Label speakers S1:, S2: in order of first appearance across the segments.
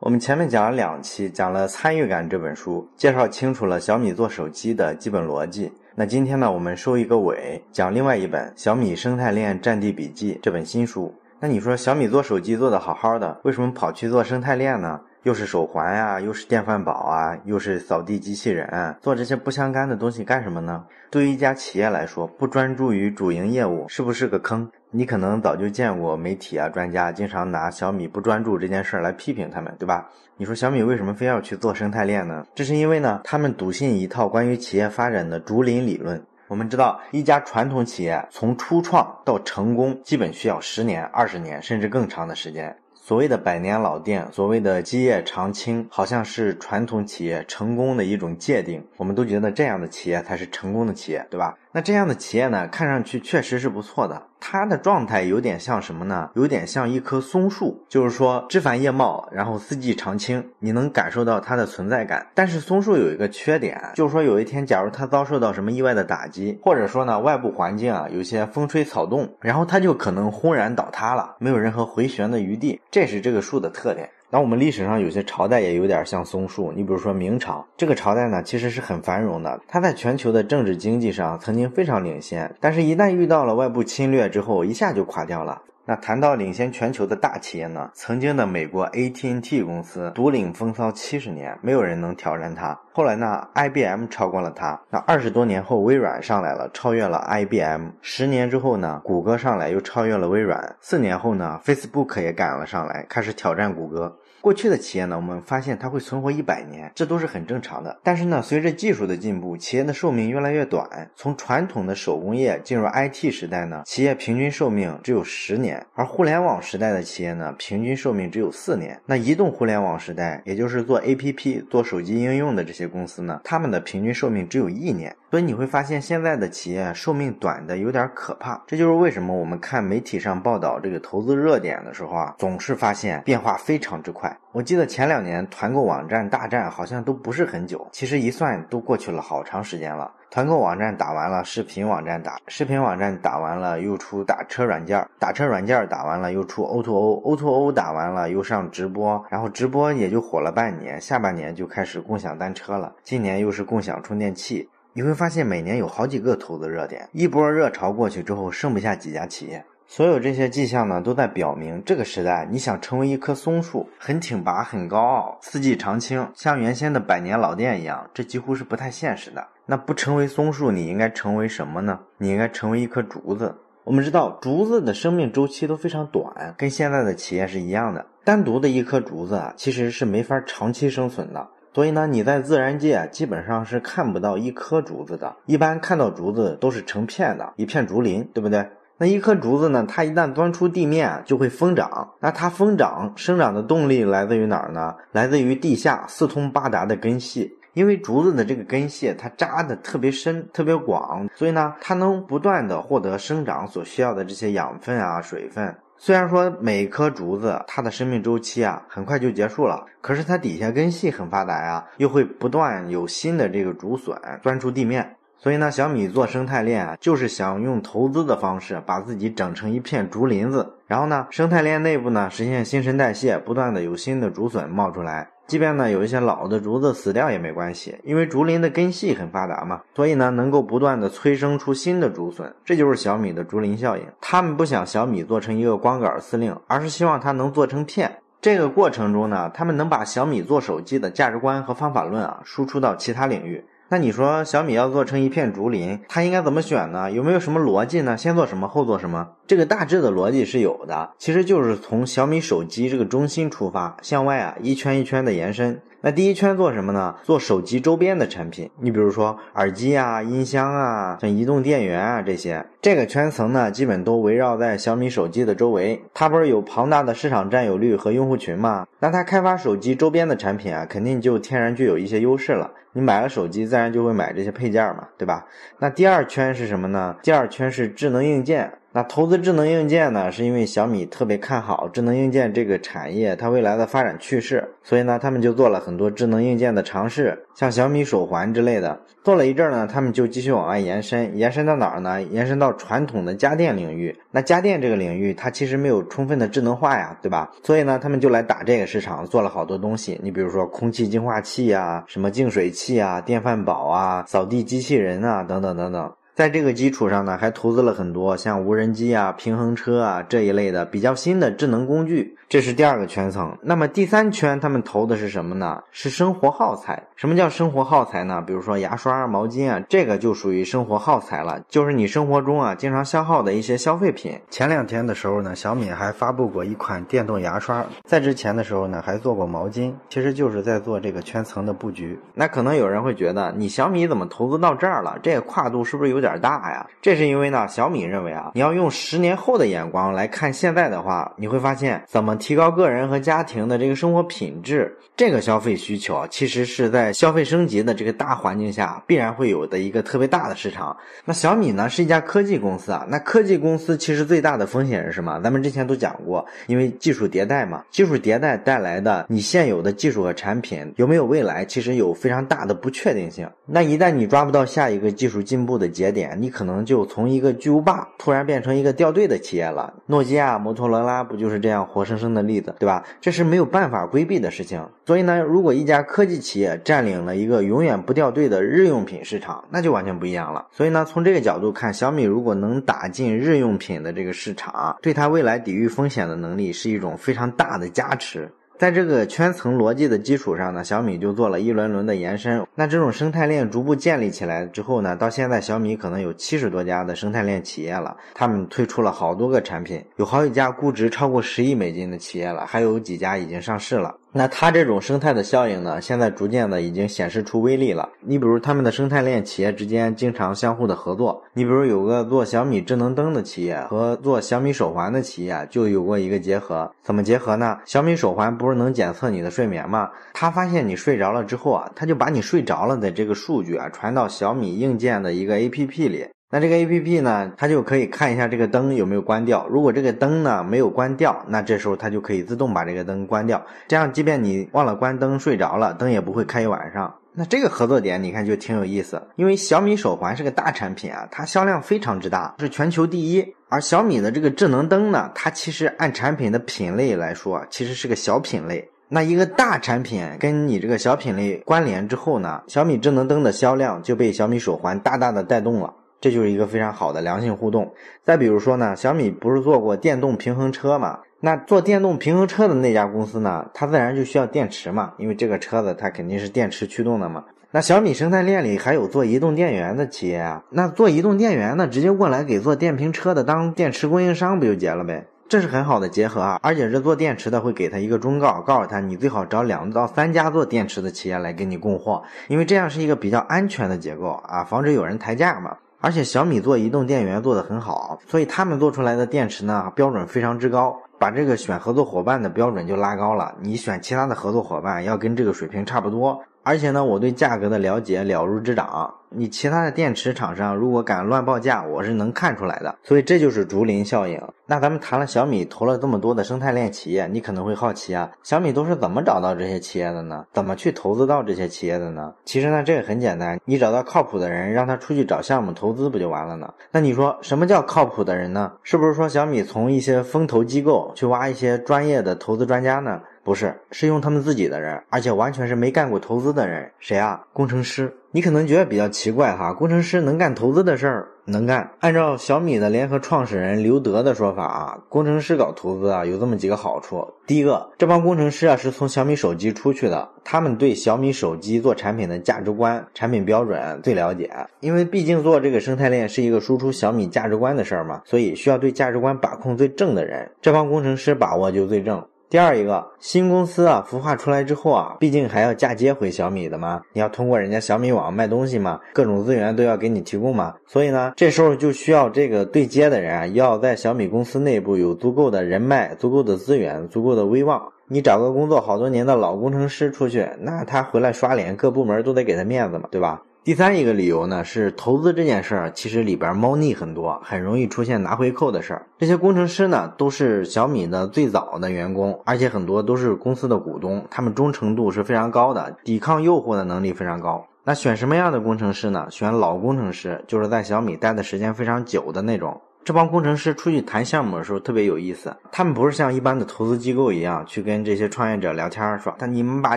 S1: 我们前面讲了两期，讲了《参与感》这本书，介绍清楚了小米做手机的基本逻辑。那今天呢，我们收一个尾，讲另外一本《小米生态链战地笔记》这本新书。那你说小米做手机做得好好的，为什么跑去做生态链呢？又是手环呀，又是电饭煲啊，又是扫地机器人，做这些不相干的东西干什么呢？对于一家企业来说，不专注于主营业务，是不是个坑？你可能早就见过媒体啊、专家经常拿小米不专注这件事儿来批评他们，对吧？你说小米为什么非要去做生态链呢？这是因为呢，他们笃信一套关于企业发展的竹林理论。我们知道，一家传统企业从初创到成功，基本需要十年、二十年，甚至更长的时间。所谓的百年老店，所谓的基业长青，好像是传统企业成功的一种界定。我们都觉得这样的企业才是成功的企业，对吧？那这样的企业呢，看上去确实是不错的。它的状态有点像什么呢？有点像一棵松树，就是说枝繁叶茂，然后四季常青，你能感受到它的存在感。但是松树有一个缺点，就是说有一天假如它遭受到什么意外的打击，或者说呢外部环境啊有些风吹草动，然后它就可能轰然倒塌了，没有任何回旋的余地。这是这个树的特点。那我们历史上有些朝代也有点像松树，你比如说明朝这个朝代呢，其实是很繁荣的，它在全球的政治经济上曾经非常领先，但是一旦遇到了外部侵略之后，一下就垮掉了。那谈到领先全球的大企业呢，曾经的美国 AT&T 公司独领风骚七十年，没有人能挑战它。后来呢，IBM 超过了它。那二十多年后，微软上来了，超越了 IBM。十年之后呢，谷歌上来又超越了微软。四年后呢，Facebook 也赶了上来，开始挑战谷歌。过去的企业呢，我们发现它会存活一百年，这都是很正常的。但是呢，随着技术的进步，企业的寿命越来越短。从传统的手工业进入 IT 时代呢，企业平均寿命只有十年；而互联网时代的企业呢，平均寿命只有四年。那移动互联网时代，也就是做 APP、做手机应用的这些公司呢，他们的平均寿命只有一年。所以你会发现，现在的企业寿命短的有点可怕。这就是为什么我们看媒体上报道这个投资热点的时候啊，总是发现变化非常之快。我记得前两年团购网站大战好像都不是很久，其实一算都过去了好长时间了。团购网站打完了，视频网站打，视频网站打完了，又出打车软件，打车软件打完了，又出 O to O，O to O 打完了，又上直播，然后直播也就火了半年，下半年就开始共享单车了，今年又是共享充电器。你会发现每年有好几个投资热点，一波热潮过去之后，剩不下几家企业。所有这些迹象呢，都在表明这个时代，你想成为一棵松树，很挺拔、很高傲、四季常青，像原先的百年老店一样，这几乎是不太现实的。那不成为松树，你应该成为什么呢？你应该成为一棵竹子。我们知道，竹子的生命周期都非常短，跟现在的企业是一样的。单独的一棵竹子啊，其实是没法长期生存的。所以呢，你在自然界基本上是看不到一棵竹子的，一般看到竹子都是成片的，一片竹林，对不对？那一棵竹子呢？它一旦钻出地面，就会疯长。那它疯长生长的动力来自于哪儿呢？来自于地下四通八达的根系。因为竹子的这个根系它扎的特别深、特别广，所以呢，它能不断的获得生长所需要的这些养分啊、水分。虽然说每棵竹子它的生命周期啊很快就结束了，可是它底下根系很发达呀，又会不断有新的这个竹笋钻出地面。所以呢，小米做生态链啊，就是想用投资的方式把自己整成一片竹林子，然后呢，生态链内部呢实现新陈代谢，不断的有新的竹笋冒出来。即便呢有一些老的竹子死掉也没关系，因为竹林的根系很发达嘛，所以呢能够不断的催生出新的竹笋。这就是小米的竹林效应。他们不想小米做成一个光杆司令，而是希望它能做成片。这个过程中呢，他们能把小米做手机的价值观和方法论啊输出到其他领域。那你说小米要做成一片竹林，它应该怎么选呢？有没有什么逻辑呢？先做什么，后做什么？这个大致的逻辑是有的，其实就是从小米手机这个中心出发，向外啊一圈一圈的延伸。那第一圈做什么呢？做手机周边的产品，你比如说耳机啊、音箱啊、像移动电源啊这些。这个圈层呢，基本都围绕在小米手机的周围。它不是有庞大的市场占有率和用户群吗？那它开发手机周边的产品啊，肯定就天然具有一些优势了。你买了手机，自然就会买这些配件嘛，对吧？那第二圈是什么呢？第二圈是智能硬件。那投资智能硬件呢，是因为小米特别看好智能硬件这个产业它未来的发展趋势，所以呢，他们就做了很多智能硬件的尝试，像小米手环之类的。做了一阵呢，他们就继续往外延伸，延伸到哪儿呢？延伸到传统的家电领域。那家电这个领域，它其实没有充分的智能化呀，对吧？所以呢，他们就来打这个市场，做了好多东西。你比如说空气净化器啊，什么净水器啊，电饭煲啊，扫地机器人啊，等等等等。在这个基础上呢，还投资了很多像无人机啊、平衡车啊这一类的比较新的智能工具。这是第二个圈层。那么第三圈他们投的是什么呢？是生活耗材。什么叫生活耗材呢？比如说牙刷、毛巾啊，这个就属于生活耗材了，就是你生活中啊经常消耗的一些消费品。前两天的时候呢，小米还发布过一款电动牙刷。在之前的时候呢，还做过毛巾，其实就是在做这个圈层的布局。那可能有人会觉得，你小米怎么投资到这儿了？这个跨度是不是有有点大呀？这是因为呢，小米认为啊，你要用十年后的眼光来看现在的话，你会发现怎么。提高个人和家庭的这个生活品质，这个消费需求其实是在消费升级的这个大环境下必然会有的一个特别大的市场。那小米呢是一家科技公司啊，那科技公司其实最大的风险是什么？咱们之前都讲过，因为技术迭代嘛，技术迭代带来的你现有的技术和产品有没有未来，其实有非常大的不确定性。那一旦你抓不到下一个技术进步的节点，你可能就从一个巨无霸突然变成一个掉队的企业了。诺基亚、摩托罗拉不就是这样活生生？的例子，对吧？这是没有办法规避的事情。所以呢，如果一家科技企业占领了一个永远不掉队的日用品市场，那就完全不一样了。所以呢，从这个角度看，小米如果能打进日用品的这个市场，对它未来抵御风险的能力是一种非常大的加持。在这个圈层逻辑的基础上呢，小米就做了一轮轮的延伸。那这种生态链逐步建立起来之后呢，到现在小米可能有七十多家的生态链企业了，他们推出了好多个产品，有好几家估值超过十亿美金的企业了，还有几家已经上市了。那它这种生态的效应呢，现在逐渐的已经显示出威力了。你比如他们的生态链企业之间经常相互的合作。你比如有个做小米智能灯的企业和做小米手环的企业就有过一个结合。怎么结合呢？小米手环不是能检测你的睡眠吗？它发现你睡着了之后啊，它就把你睡着了的这个数据啊传到小米硬件的一个 APP 里。那这个 A P P 呢，它就可以看一下这个灯有没有关掉。如果这个灯呢没有关掉，那这时候它就可以自动把这个灯关掉。这样，即便你忘了关灯睡着了，灯也不会开一晚上。那这个合作点你看就挺有意思，因为小米手环是个大产品啊，它销量非常之大，是全球第一。而小米的这个智能灯呢，它其实按产品的品类来说，其实是个小品类。那一个大产品跟你这个小品类关联之后呢，小米智能灯的销量就被小米手环大大的带动了。这就是一个非常好的良性互动。再比如说呢，小米不是做过电动平衡车嘛？那做电动平衡车的那家公司呢，它自然就需要电池嘛，因为这个车子它肯定是电池驱动的嘛。那小米生态链里还有做移动电源的企业啊，那做移动电源的直接过来给做电瓶车的当电池供应商不就结了呗？这是很好的结合啊！而且是做电池的会给他一个忠告，告诉他你最好找两到三家做电池的企业来给你供货，因为这样是一个比较安全的结构啊，防止有人抬价嘛。而且小米做移动电源做得很好，所以他们做出来的电池呢标准非常之高，把这个选合作伙伴的标准就拉高了。你选其他的合作伙伴要跟这个水平差不多。而且呢，我对价格的了解了如指掌。你其他的电池厂商如果敢乱报价，我是能看出来的。所以这就是竹林效应。那咱们谈了小米投了这么多的生态链企业，你可能会好奇啊，小米都是怎么找到这些企业的呢？怎么去投资到这些企业的呢？其实呢，这个很简单，你找到靠谱的人，让他出去找项目投资不就完了呢？那你说什么叫靠谱的人呢？是不是说小米从一些风投机构去挖一些专业的投资专家呢？不是，是用他们自己的人，而且完全是没干过投资的人。谁啊？工程师。你可能觉得比较奇怪哈，工程师能干投资的事儿？能干。按照小米的联合创始人刘德的说法啊，工程师搞投资啊，有这么几个好处。第一个，这帮工程师啊是从小米手机出去的，他们对小米手机做产品的价值观、产品标准最了解。因为毕竟做这个生态链是一个输出小米价值观的事儿嘛，所以需要对价值观把控最正的人，这帮工程师把握就最正。第二一个新公司啊，孵化出来之后啊，毕竟还要嫁接回小米的嘛，你要通过人家小米网卖东西嘛，各种资源都要给你提供嘛，所以呢，这时候就需要这个对接的人啊，要在小米公司内部有足够的人脉、足够的资源、足够的威望。你找个工作好多年的老工程师出去，那他回来刷脸，各部门都得给他面子嘛，对吧？第三一个理由呢是投资这件事儿，其实里边猫腻很多，很容易出现拿回扣的事儿。这些工程师呢都是小米的最早的员工，而且很多都是公司的股东，他们忠诚度是非常高的，抵抗诱惑的能力非常高。那选什么样的工程师呢？选老工程师，就是在小米待的时间非常久的那种。这帮工程师出去谈项目的时候特别有意思，他们不是像一般的投资机构一样去跟这些创业者聊天，说他你们把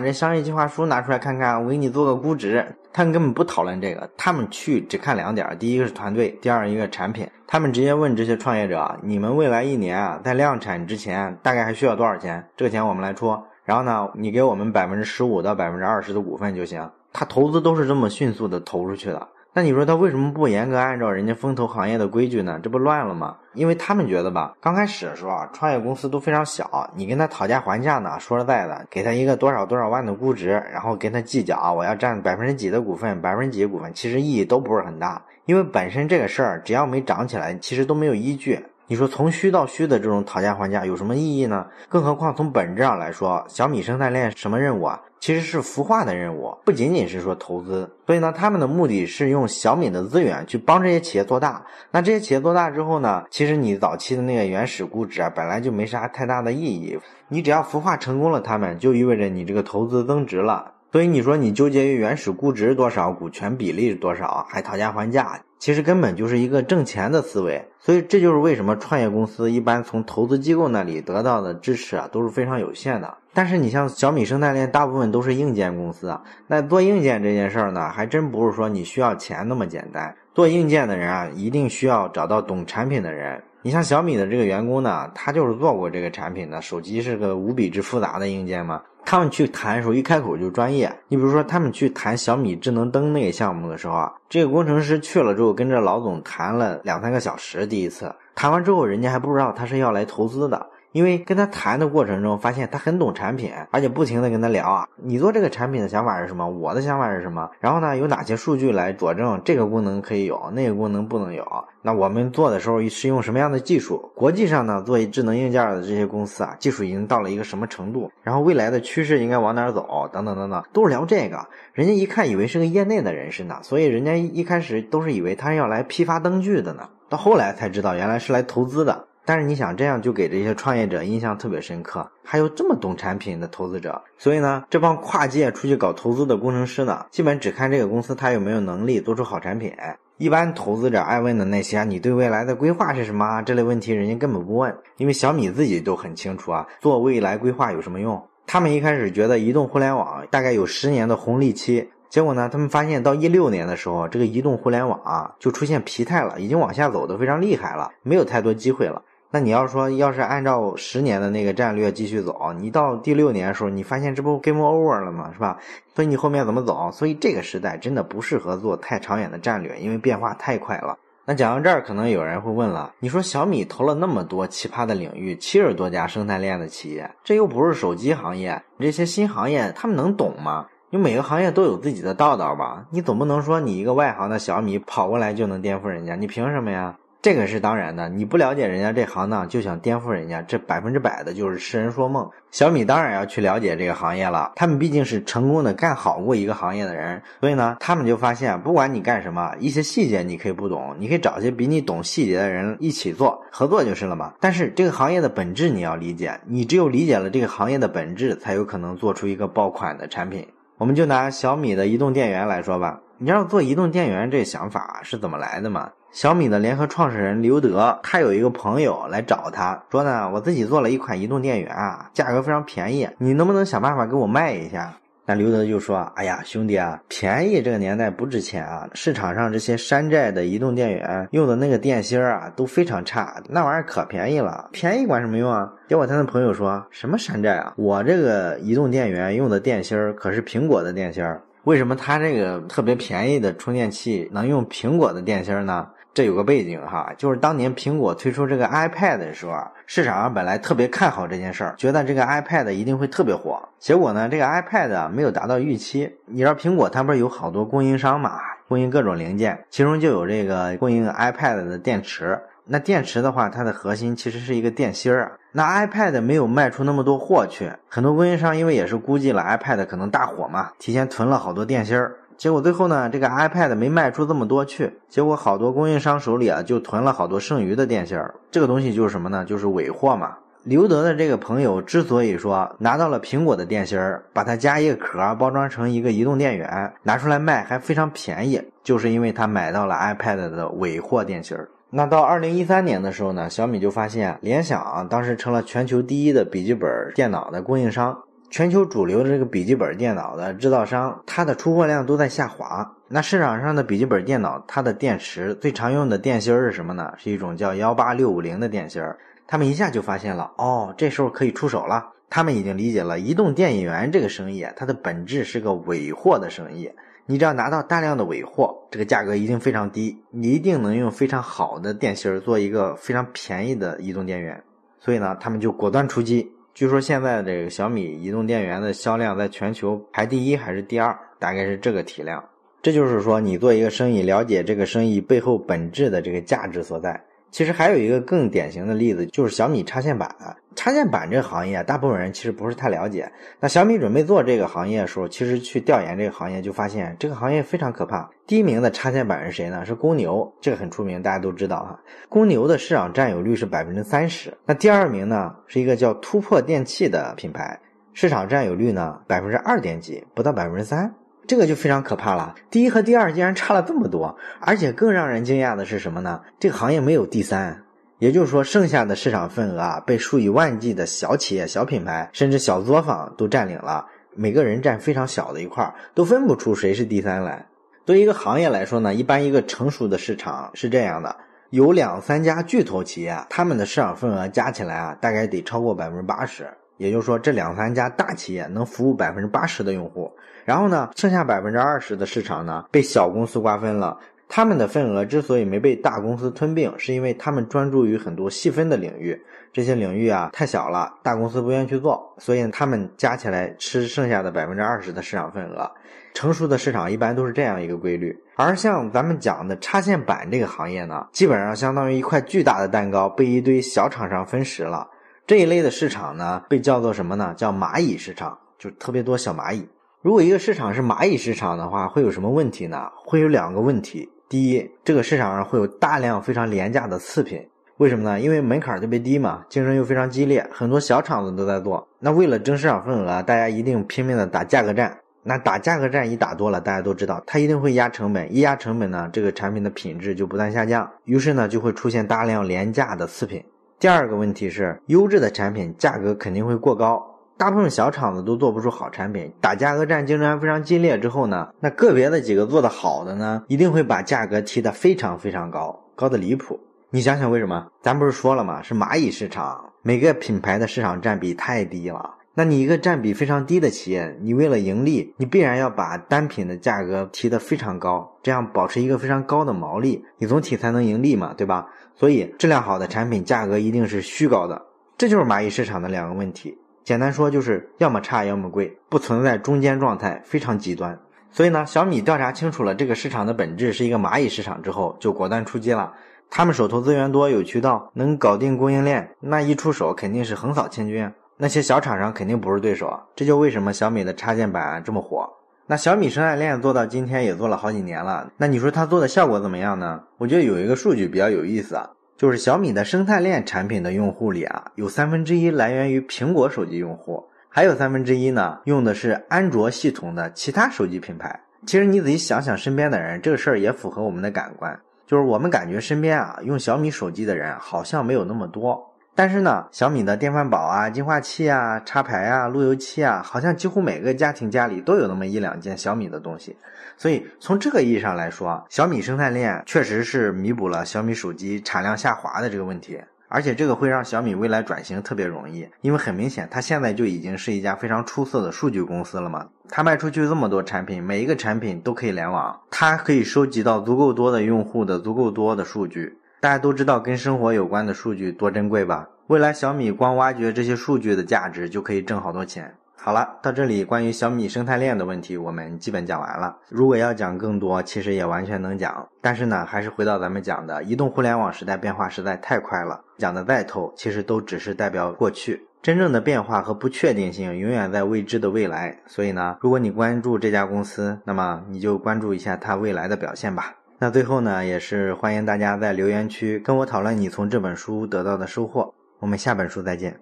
S1: 这商业计划书拿出来看看，我给你做个估值。他们根本不讨论这个，他们去只看两点：第一个是团队，第二一个产品。他们直接问这些创业者：你们未来一年啊，在量产之前大概还需要多少钱？这个钱我们来出。然后呢，你给我们百分之十五到百分之二十的股份就行。他投资都是这么迅速的投出去的。那你说他为什么不严格按照人家风投行业的规矩呢？这不乱了吗？因为他们觉得吧，刚开始的时候啊，创业公司都非常小，你跟他讨价还价呢，说实在的，给他一个多少多少万的估值，然后跟他计较啊我要占百分之几的股份，百分之几的股份，其实意义都不是很大，因为本身这个事儿只要没涨起来，其实都没有依据。你说从虚到虚的这种讨价还价有什么意义呢？更何况从本质上来说，小米生态链什么任务啊？其实是孵化的任务，不仅仅是说投资。所以呢，他们的目的是用小米的资源去帮这些企业做大。那这些企业做大之后呢，其实你早期的那个原始估值啊，本来就没啥太大的意义。你只要孵化成功了，他们就意味着你这个投资增值了。所以你说你纠结于原始估值多少、股权比例多少，还讨价还价，其实根本就是一个挣钱的思维。所以这就是为什么创业公司一般从投资机构那里得到的支持啊都是非常有限的。但是你像小米生态链，大部分都是硬件公司啊，那做硬件这件事儿呢，还真不是说你需要钱那么简单。做硬件的人啊，一定需要找到懂产品的人。你像小米的这个员工呢，他就是做过这个产品的。手机是个无比之复杂的硬件嘛。他们去谈的时候，一开口就专业。你比如说，他们去谈小米智能灯那个项目的时候啊，这个工程师去了之后，跟这老总谈了两三个小时。第一次谈完之后，人家还不知道他是要来投资的。因为跟他谈的过程中，发现他很懂产品，而且不停的跟他聊啊，你做这个产品的想法是什么？我的想法是什么？然后呢，有哪些数据来佐证这个功能可以有，那个功能不能有？那我们做的时候是用什么样的技术？国际上呢，做智能硬件的这些公司啊，技术已经到了一个什么程度？然后未来的趋势应该往哪走？等等等等，都是聊这个。人家一看以为是个业内的人士呢，所以人家一开始都是以为他是要来批发灯具的呢，到后来才知道原来是来投资的。但是你想这样就给这些创业者印象特别深刻，还有这么懂产品的投资者，所以呢，这帮跨界出去搞投资的工程师呢，基本只看这个公司它有没有能力做出好产品。一般投资者爱问的那些，你对未来的规划是什么这类问题，人家根本不问，因为小米自己都很清楚啊，做未来规划有什么用？他们一开始觉得移动互联网大概有十年的红利期，结果呢，他们发现到一六年的时候，这个移动互联网啊就出现疲态了，已经往下走的非常厉害了，没有太多机会了。那你要说，要是按照十年的那个战略继续走，你到第六年的时候，你发现这不 game over 了吗？是吧？所以你后面怎么走？所以这个时代真的不适合做太长远的战略，因为变化太快了。那讲到这儿，可能有人会问了：你说小米投了那么多奇葩的领域，七十多家生态链的企业，这又不是手机行业，你这些新行业他们能懂吗？你每个行业都有自己的道道吧？你总不能说你一个外行的小米跑过来就能颠覆人家？你凭什么呀？这个是当然的，你不了解人家这行当就想颠覆人家，这百分之百的就是痴人说梦。小米当然要去了解这个行业了，他们毕竟是成功的干好过一个行业的人，所以呢，他们就发现，不管你干什么，一些细节你可以不懂，你可以找些比你懂细节的人一起做，合作就是了嘛。但是这个行业的本质你要理解，你只有理解了这个行业的本质，才有可能做出一个爆款的产品。我们就拿小米的移动电源来说吧，你知道做移动电源这想法是怎么来的吗？小米的联合创始人刘德，他有一个朋友来找他说呢，我自己做了一款移动电源啊，价格非常便宜，你能不能想办法给我卖一下？那刘德就说，哎呀，兄弟啊，便宜这个年代不值钱啊，市场上这些山寨的移动电源用的那个电芯啊都非常差，那玩意儿可便宜了，便宜管什么用啊？结果他的朋友说什么山寨啊？我这个移动电源用的电芯可是苹果的电芯，为什么他这个特别便宜的充电器能用苹果的电芯呢？这有个背景哈，就是当年苹果推出这个 iPad 的时候啊，市场上本来特别看好这件事儿，觉得这个 iPad 一定会特别火。结果呢，这个 iPad 没有达到预期。你知道苹果它不是有好多供应商嘛，供应各种零件，其中就有这个供应 iPad 的电池。那电池的话，它的核心其实是一个电芯儿啊。那 iPad 没有卖出那么多货去，很多供应商因为也是估计了 iPad 可能大火嘛，提前囤了好多电芯儿。结果最后呢，这个 iPad 没卖出这么多去，结果好多供应商手里啊就囤了好多剩余的电芯儿。这个东西就是什么呢？就是尾货嘛。刘德的这个朋友之所以说拿到了苹果的电芯儿，把它加一个壳，包装成一个移动电源，拿出来卖还非常便宜，就是因为他买到了 iPad 的尾货电芯儿。那到二零一三年的时候呢，小米就发现联想当时成了全球第一的笔记本电脑的供应商，全球主流的这个笔记本电脑的制造商，它的出货量都在下滑。那市场上的笔记本电脑，它的电池最常用的电芯是什么呢？是一种叫幺八六五零的电芯儿。他们一下就发现了，哦，这时候可以出手了。他们已经理解了移动电源源这个生意，它的本质是个尾货的生意。你只要拿到大量的尾货，这个价格一定非常低，你一定能用非常好的电芯儿做一个非常便宜的移动电源。所以呢，他们就果断出击。据说现在这个小米移动电源的销量在全球排第一还是第二，大概是这个体量。这就是说，你做一个生意，了解这个生意背后本质的这个价值所在。其实还有一个更典型的例子，就是小米插线板。插线板这个行业，大部分人其实不是太了解。那小米准备做这个行业的时候，其实去调研这个行业，就发现这个行业非常可怕。第一名的插线板是谁呢？是公牛，这个很出名，大家都知道哈。公牛的市场占有率是百分之三十。那第二名呢，是一个叫突破电器的品牌，市场占有率呢百分之二点几，不到百分之三。这个就非常可怕了，第一和第二竟然差了这么多，而且更让人惊讶的是什么呢？这个行业没有第三，也就是说，剩下的市场份额啊，被数以万计的小企业、小品牌，甚至小作坊都占领了，每个人占非常小的一块，都分不出谁是第三来。对于一个行业来说呢，一般一个成熟的市场是这样的，有两三家巨头企业，他们的市场份额加起来啊，大概得超过百分之八十。也就是说，这两三家大企业能服务百分之八十的用户，然后呢，剩下百分之二十的市场呢被小公司瓜分了。他们的份额之所以没被大公司吞并，是因为他们专注于很多细分的领域，这些领域啊太小了，大公司不愿意去做，所以他们加起来吃剩下的百分之二十的市场份额。成熟的市场一般都是这样一个规律。而像咱们讲的插线板这个行业呢，基本上相当于一块巨大的蛋糕被一堆小厂商分食了。这一类的市场呢，被叫做什么呢？叫蚂蚁市场，就特别多小蚂蚁。如果一个市场是蚂蚁市场的话，会有什么问题呢？会有两个问题。第一，这个市场上会有大量非常廉价的次品，为什么呢？因为门槛特别低嘛，竞争又非常激烈，很多小厂子都在做。那为了争市场份额，大家一定拼命的打价格战。那打价格战一打多了，大家都知道，它一定会压成本，一压成本呢，这个产品的品质就不断下降，于是呢，就会出现大量廉价的次品。第二个问题是，优质的产品价格肯定会过高，大部分小厂子都做不出好产品，打价格战竞争非常激烈之后呢，那个别的几个做的好的呢，一定会把价格提得非常非常高，高的离谱。你想想为什么？咱不是说了吗？是蚂蚁市场，每个品牌的市场占比太低了。那你一个占比非常低的企业，你为了盈利，你必然要把单品的价格提得非常高，这样保持一个非常高的毛利，你总体才能盈利嘛，对吧？所以，质量好的产品价格一定是虚高的，这就是蚂蚁市场的两个问题。简单说，就是要么差，要么贵，不存在中间状态，非常极端。所以呢，小米调查清楚了这个市场的本质是一个蚂蚁市场之后，就果断出击了。他们手头资源多，有渠道，能搞定供应链，那一出手肯定是横扫千军，那些小厂商肯定不是对手。这就为什么小米的插件板这么火。那小米生态链做到今天也做了好几年了，那你说它做的效果怎么样呢？我觉得有一个数据比较有意思啊，就是小米的生态链产品的用户里啊，有三分之一来源于苹果手机用户，还有三分之一呢用的是安卓系统的其他手机品牌。其实你仔细想想，身边的人这个事儿也符合我们的感官，就是我们感觉身边啊用小米手机的人好像没有那么多。但是呢，小米的电饭煲啊、净化器啊、插排啊、路由器啊，好像几乎每个家庭家里都有那么一两件小米的东西。所以从这个意义上来说，小米生态链确实是弥补了小米手机产量下滑的这个问题。而且这个会让小米未来转型特别容易，因为很明显，它现在就已经是一家非常出色的数据公司了嘛。它卖出去这么多产品，每一个产品都可以联网，它可以收集到足够多的用户的足够多的数据。大家都知道，跟生活有关的数据多珍贵吧？未来小米光挖掘这些数据的价值，就可以挣好多钱。好了，到这里关于小米生态链的问题，我们基本讲完了。如果要讲更多，其实也完全能讲。但是呢，还是回到咱们讲的，移动互联网时代变化实在太快了，讲的再透，其实都只是代表过去。真正的变化和不确定性永远在未知的未来。所以呢，如果你关注这家公司，那么你就关注一下它未来的表现吧。那最后呢，也是欢迎大家在留言区跟我讨论你从这本书得到的收获。我们下本书再见。